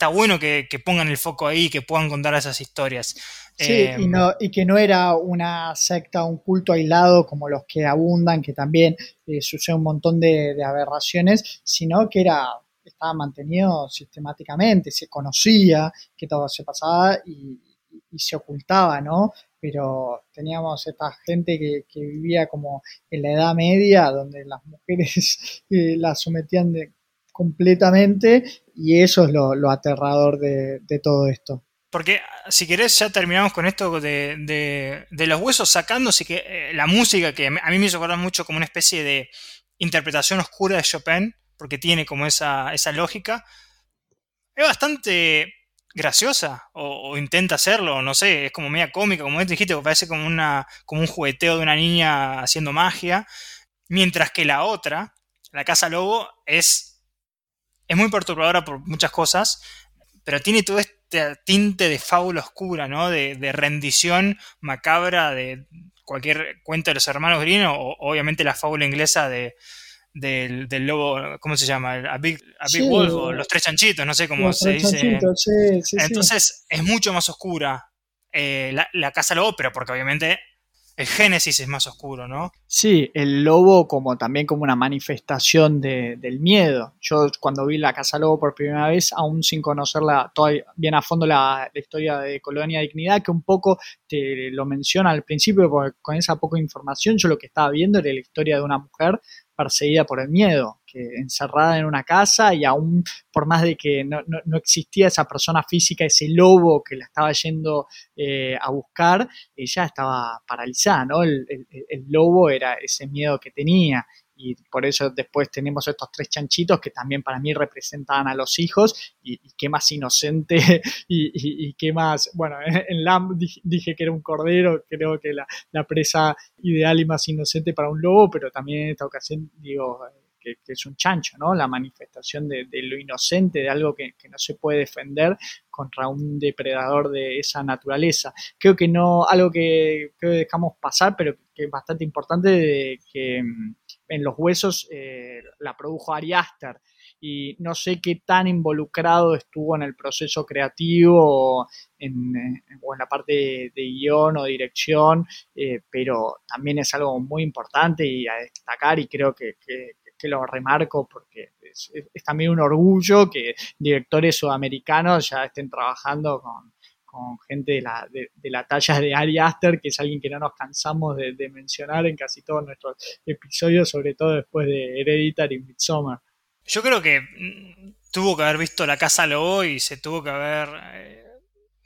está bueno que, pongan el foco ahí, que puedan contar esas historias. Sí, y, em, no, y, que no era una secta, un culto aislado como los que abundan, que también eh, sucede un montón de, aberraciones, sino que era estaba mantenido sistemáticamente, se conocía que todo se pasaba y, y se ocultaba, ¿no? Pero teníamos esta gente que, vivía como en la Edad Media, donde las mujeres eh, las sometían completamente, y eso es lo, aterrador de, todo esto. Porque si querés ya terminamos con esto de, los huesos sacando que, eh, la música que a mí me hizo acordar mucho como una especie de interpretación oscura de Chopin, porque tiene como esa, esa lógica. Es bastante graciosa o, intenta hacerlo, no sé, es como media cómica, como dijiste, parece como, una, como un jugueteo de una niña haciendo magia, mientras que la otra, la Casa Lobo, es, es muy perturbadora por muchas cosas, pero tiene todo este tinte de fábula oscura, ¿no? De, de rendición macabra de cualquier cuento de los hermanos Green o obviamente la fábula inglesa de, del, del, lobo, ¿cómo se llama? A Big, Wolf o los tres chanchitos, no sé cómo se dice. Entonces es mucho más oscura eh, la, la, casa lobo, pero porque obviamente el génesis es más oscuro, ¿no? Sí, el lobo como también como una manifestación del miedo. Yo cuando vi la Casa Lobo por primera vez, aún sin conocerla todavía bien a fondo la, la historia de Colonia Dignidad, que un poco te lo menciona al principio, porque con esa poca información yo lo que estaba viendo era la historia de una mujer perseguida por el miedo, que encerrada en una casa y aún por más de que no, existía esa persona física, ese lobo que la estaba yendo eh, a buscar, ella estaba paralizada, ¿no? el, lobo era ese miedo que tenía y por eso después tenemos estos tres chanchitos que también para mí representaban a los hijos y, qué más inocente y, qué más, bueno, en Lamb dije, que era un cordero, creo que la, presa ideal y más inocente para un lobo, pero también en esta ocasión digo que, es un chancho, ¿no? La manifestación de, lo inocente, de algo que, no se puede defender contra un depredador de esa naturaleza. Creo que no, algo que que dejamos pasar, pero que es bastante importante, de que mm, en los huesos eh, la produjo Ari Aster y no sé qué tan involucrado estuvo en el proceso creativo o en, eh, la parte de, guion o dirección, eh, pero también es algo muy importante y a destacar y creo que, lo remarco porque es, también un orgullo que directores sudamericanos ya estén trabajando con, con gente de la, de, la talla de Ari Aster, que es alguien que no nos cansamos de, mencionar en casi todos nuestros episodios, sobre todo después de Hereditary y Midsommar. Yo creo que mm, tuvo que haber visto La Casa Lobo y se tuvo que haber eh,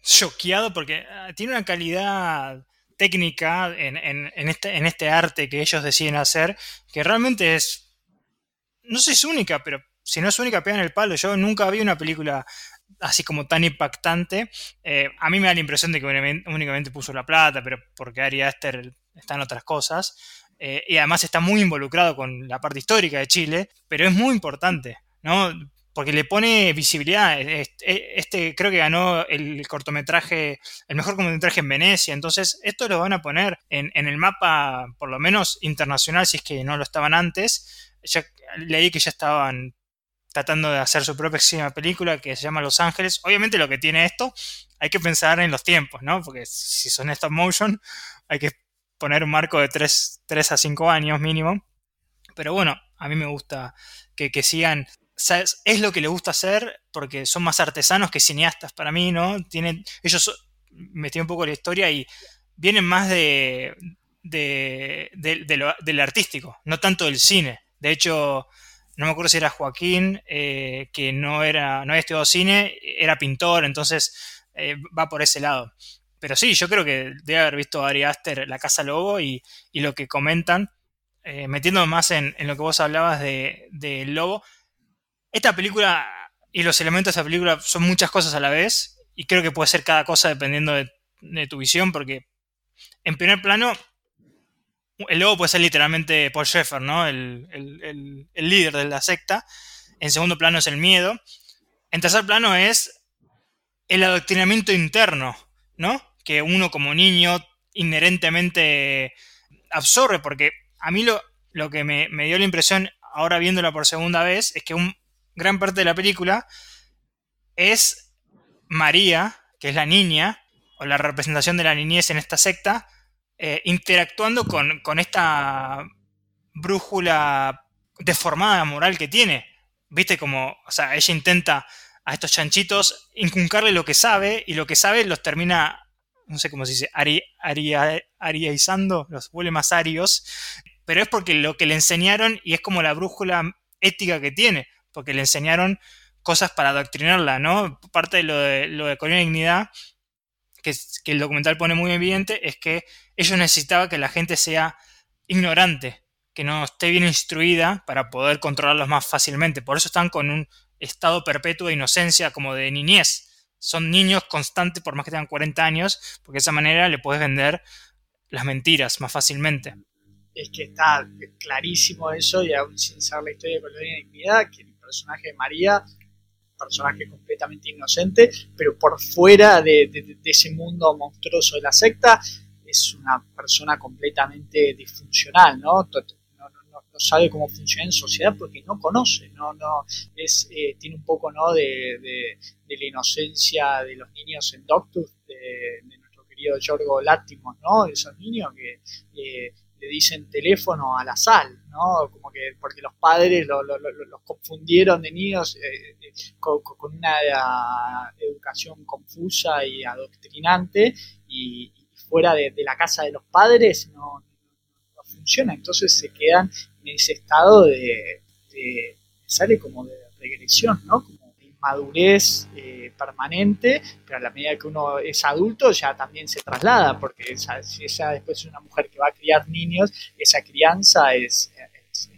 choqueado porque ah, tiene una calidad técnica en, este, en este arte que ellos deciden hacer que realmente es, no sé si es única, pero si no es única, pegan el palo. Yo nunca vi una película así como tan impactante. Eh, a mí me da la impresión de que únicamente puso la plata, pero porque Ari Aster está en otras cosas. Eh, y además está muy involucrado con la parte histórica de Chile, pero es muy importante, ¿no? Porque le pone visibilidad. Este, creo que ganó el cortometraje, el mejor cortometraje en Venecia. Entonces, esto lo van a poner en, en el mapa, por lo menos internacional, si es que no lo estaban antes. Ya leí que ya estaban tratando de hacer su propia película que se llama Los Ángeles. Obviamente lo que tiene esto, hay que pensar en los tiempos, ¿no? Porque si son stop motion, hay que poner un marco de 3, a 5 años mínimo. Pero bueno, a mí me gusta que, sigan. Es lo que les gusta hacer porque son más artesanos que cineastas para mí, ¿no? Tienen, ellos metí un poco la historia y vienen más de, de, del artístico, no tanto del cine. De hecho, no me acuerdo si era Joaquín, eh, que no, era, no había estudiado cine, era pintor, entonces eh, va por ese lado. Pero sí, yo creo que debe haber visto a Ari Aster La Casa Lobo y, lo que comentan, eh, metiendo más en, lo que vos hablabas de, Lobo. Esta película y los elementos de esta película son muchas cosas a la vez y creo que puede ser cada cosa dependiendo de, tu visión porque en primer plano el lobo puede ser literalmente Paul Sheffer, ¿no? El, líder de la secta. En segundo plano es el miedo. En tercer plano es el adoctrinamiento interno, ¿no? Que uno como niño inherentemente absorbe, porque a mí lo, lo que me, me, dio la impresión ahora viéndola por segunda vez es que un gran parte de la película es María, que es la niña, o la representación de la niñez en esta secta, eh, interactuando con, esta brújula deformada moral que tiene. Viste como, o sea, ella intenta a estos chanchitos inculcarle lo que sabe y lo que sabe los termina, no sé cómo se dice, ari, ariaizando, los vuelve más arios, pero es porque lo que le enseñaron y es como la brújula ética que tiene, porque le enseñaron cosas para adoctrinarla, ¿no? Parte de lo de, lo de Dignidad que, el documental pone muy evidente es que ellos necesitaban que la gente sea ignorante, que no esté bien instruida para poder controlarlos más fácilmente. Por eso están con un estado perpetuo de inocencia como de niñez. Son niños constantes por más que tengan 40 años, porque de esa manera le puedes vender las mentiras más fácilmente. Es que está clarísimo eso y aún sin saber la historia de Colonia Dignidad, que personaje de María personaje completamente inocente, pero por fuera de, ese mundo monstruoso de la secta es una persona completamente disfuncional, ¿no? No, sabe cómo funciona en sociedad porque no conoce, no, no, es, eh, tiene un poco ¿no? de, la inocencia de los niños en Doctus, de, nuestro querido Giorgo Látimos, ¿no? Esos niños que eh, dicen teléfono a la sal, ¿no? Como que porque los padres los confundieron de niños eh, eh, con, una educación confusa y adoctrinante y, fuera de, la casa de los padres no, funciona, entonces se quedan en ese estado de, de sale como de regresión, ¿no? Madurez eh, permanente, pero a la medida que uno es adulto ya también se traslada, porque si ella después es una mujer que va a criar niños, esa crianza es, es,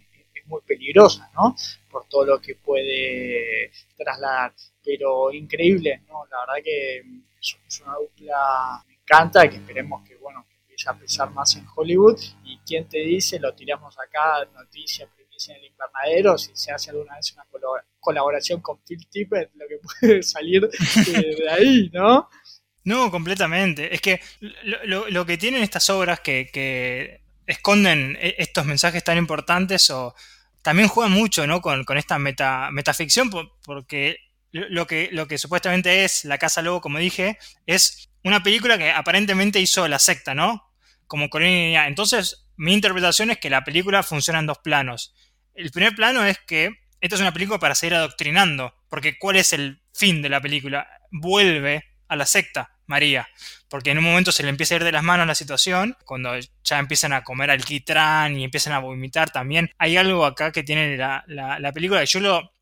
muy peligrosa, ¿no? Por todo lo que puede trasladar. Pero increíble, ¿no? La verdad que es, una dupla, me encanta, que esperemos que, bueno, que empiece a pesar más en Hollywood. Y quién te dice, lo tiramos acá, noticia, en el invernadero, si se hace alguna vez una colaboración con Phil Tippett, lo que puede salir de, ahí, ¿no? No, completamente. Es que lo, que tienen estas obras que, esconden e, estos mensajes tan importantes o también juegan mucho ¿no? con, esta meta, metaficción porque lo que, lo que supuestamente es La Casa Lobo, como dije, es una película que aparentemente hizo la secta, ¿no? Como Colonia. Entonces, mi interpretación es que la película funciona en dos planos. El primer plano es que esta es una película para seguir adoctrinando, porque ¿cuál es el fin de la película? Vuelve a la secta, María, porque en un momento se le empieza a ir de las manos la situación, cuando ya empiezan a comer alquitrán y empiezan a vomitar también. Hay algo acá que tiene la, la, película, yo lo,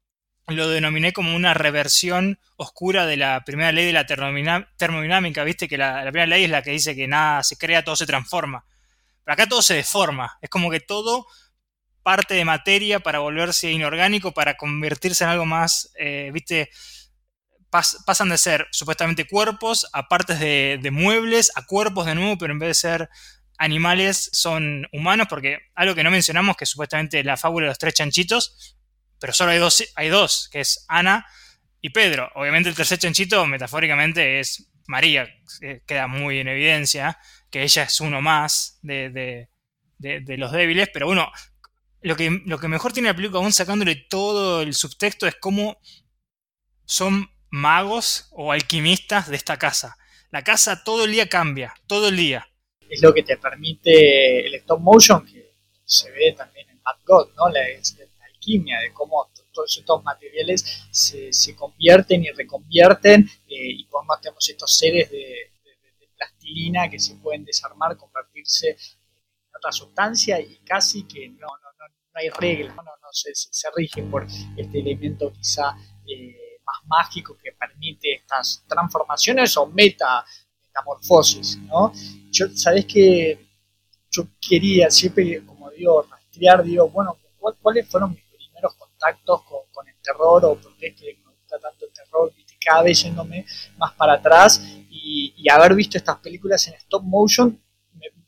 lo denominé como una reversión oscura de la primera ley de la termodinámica, viste que la, la, primera ley es la que dice que nada se crea, todo se transforma. Pero acá todo se deforma, es como que todo parte de materia para volverse inorgánico, para convertirse en algo más, eh, viste, pasan de ser supuestamente cuerpos a partes de, muebles, a cuerpos de nuevo, pero en vez de ser animales son humanos, porque algo que no mencionamos, que supuestamente la fábula de los tres chanchitos, pero solo hay dos, hay dos que es Ana y Pedro. Obviamente el tercer chanchito, metafóricamente, es María, queda muy en evidencia, que ella es uno más de, de los débiles, pero bueno, lo que, lo que mejor tiene la película, aún sacándole todo el subtexto, es cómo son magos o alquimistas de esta casa. La casa todo el día cambia, todo el día. Es lo que te permite el stop motion, que se ve también en Mad God, ¿no? La, alquimia, de cómo todos estos materiales se, se convierten y reconvierten, eh, y cómo tenemos estos seres de, de, plastilina que se pueden desarmar, convertirse otra sustancia y casi que no, no hay reglas, no, no, se, se, rige por este elemento quizá eh, más mágico que permite estas transformaciones o meta, metamorfosis, ¿no? Yo, sabes que yo quería siempre, como digo, rastrear, digo, bueno, ¿cuáles fueron mis primeros contactos con, el terror o por qué que me gusta tanto el terror? cada vez yéndome más para atrás y, y haber visto estas películas en stop motion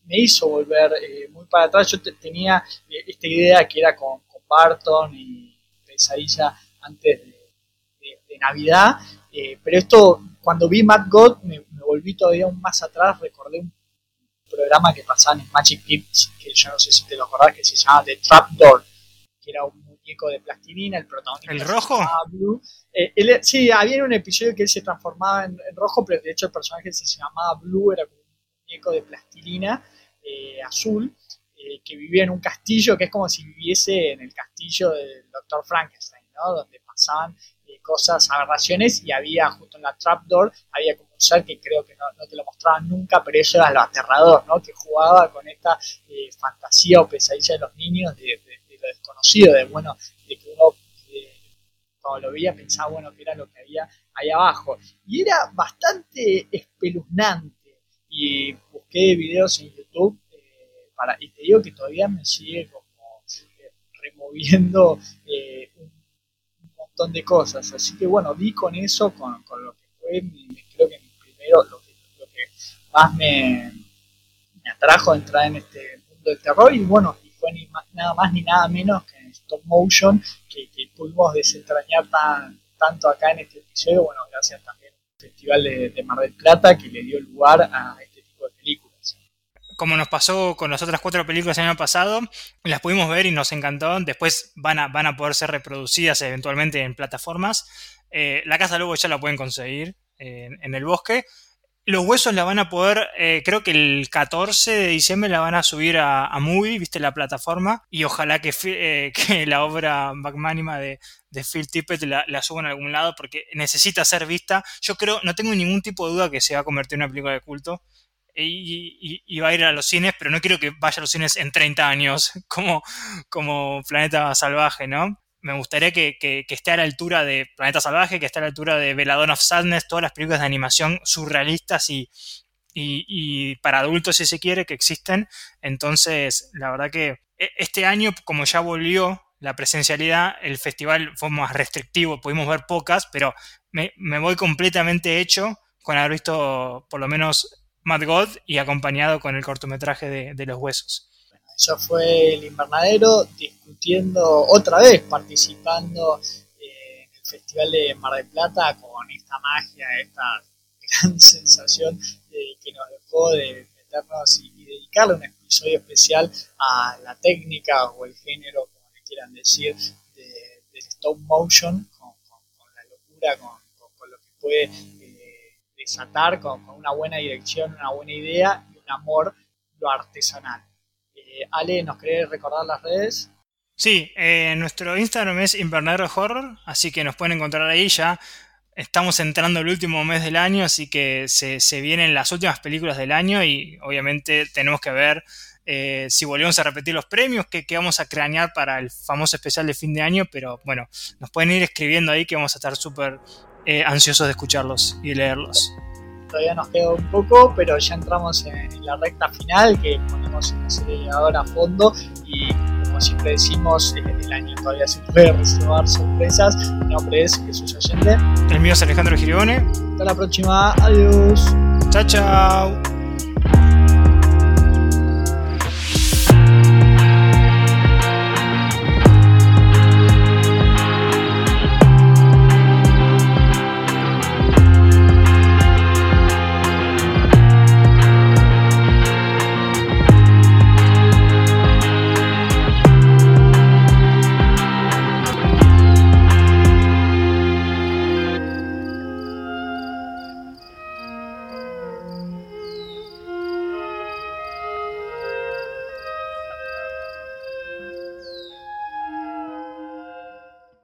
me hizo volver eh, muy para atrás. Yo tenía eh, esta idea que era con, Barton y Pesadilla antes de, Navidad, eh, pero esto, cuando vi Mad God, me, volví todavía aún más atrás, recordé un programa que pasaba en Magic Kids, que yo no sé si te lo acordás, que se llamaba The Trap Door, que era un muñeco de plastilina, el protagonista. ¿El rojo? Blue. sí, había un episodio que él se transformaba en, rojo, pero de hecho el personaje se llamaba Blue, era como de plastilina eh, azul eh, que vivía en un castillo que es como si viviese en el castillo del Dr. Frankenstein, ¿no? Donde pasaban eh, cosas, aberraciones y había justo en la trapdoor, había como un ser que creo que no, te lo mostraban nunca, pero eso era lo aterrador, ¿no? Que jugaba con esta fantasía o pesadilla de los niños de, lo desconocido, de bueno, de que uno cuando lo veía pensaba, bueno, que era lo que había ahí abajo. Y era bastante espeluznante y busqué videos en YouTube eh, para, y te digo que todavía me sigue como eh, removiendo eh, un, montón de cosas. Así que bueno, di con eso, con, lo que fue mi, más me, atrajo entrar en este mundo del terror y bueno, y fue ni nada más ni nada menos que en stop motion que, pudimos desentrañar tan, tanto acá en este episodio, bueno, gracias también al Festival de, Mar del Plata que le dio lugar a Como nos pasó con las otras cuatro películas el año pasado, las pudimos ver y nos encantó. Después van a, van a poder ser reproducidas eventualmente en plataformas. Eh, la Casa Lobo ya la pueden conseguir en el bosque. Los huesos la van a poder, eh, creo que el 14 de diciembre la van a subir a, a Movie, viste la plataforma, y ojalá que, eh, que la obra magnánima de, de Phil Tippett la, la, suban a algún lado porque necesita ser vista. Yo creo, no tengo ningún tipo de duda que se va a convertir en una película de culto. Y, y, va a ir a los cines, pero no quiero que vaya a los cines en 30 años, como, como Planeta Salvaje, ¿no? me gustaría que, esté a la altura de Planeta Salvaje, que esté a la altura de Veladon of Sadness, todas las películas de animación surrealistas y, para adultos, si se quiere, que existen. Entonces, la verdad que e, este año, como ya volvió la presencialidad, el festival fue más restrictivo, pudimos ver pocas, pero me, voy completamente hecho con haber visto por lo menos Mad God y acompañado con el cortometraje de Los Huesos. Eso fue el invernadero discutiendo otra vez, participando eh, en el Festival de Mar del Plata con esta magia, esta gran sensación que nos dejó de meternos y, dedicarle un episodio especial a la técnica o el género, como le quieran decir, del stop motion, con, la locura, con, lo que puede eh, desatar, con, una buena dirección, una buena idea y un amor lo artesanal. Ale, ¿nos querés recordar las redes? Sí, eh, nuestro Instagram es Invernadero Horror, así que nos pueden encontrar ahí ya. Estamos entrando el último mes del año, así que se, vienen las últimas películas del año y obviamente tenemos que ver eh, si volvemos a repetir los premios que, vamos a cranear para el famoso especial de fin de año, pero bueno, nos pueden ir escribiendo ahí que vamos a estar súper eh, ansiosos de escucharlos y leerlos todavía nos queda un poco, pero ya entramos en, la recta final, que ponemos el acelerador a fondo y como siempre decimos, el año todavía se puede reservar sorpresas. Mi nombre es Jesús Allende. El mío es Alejandro Girone. Hasta la próxima, adiós. Chao, chao.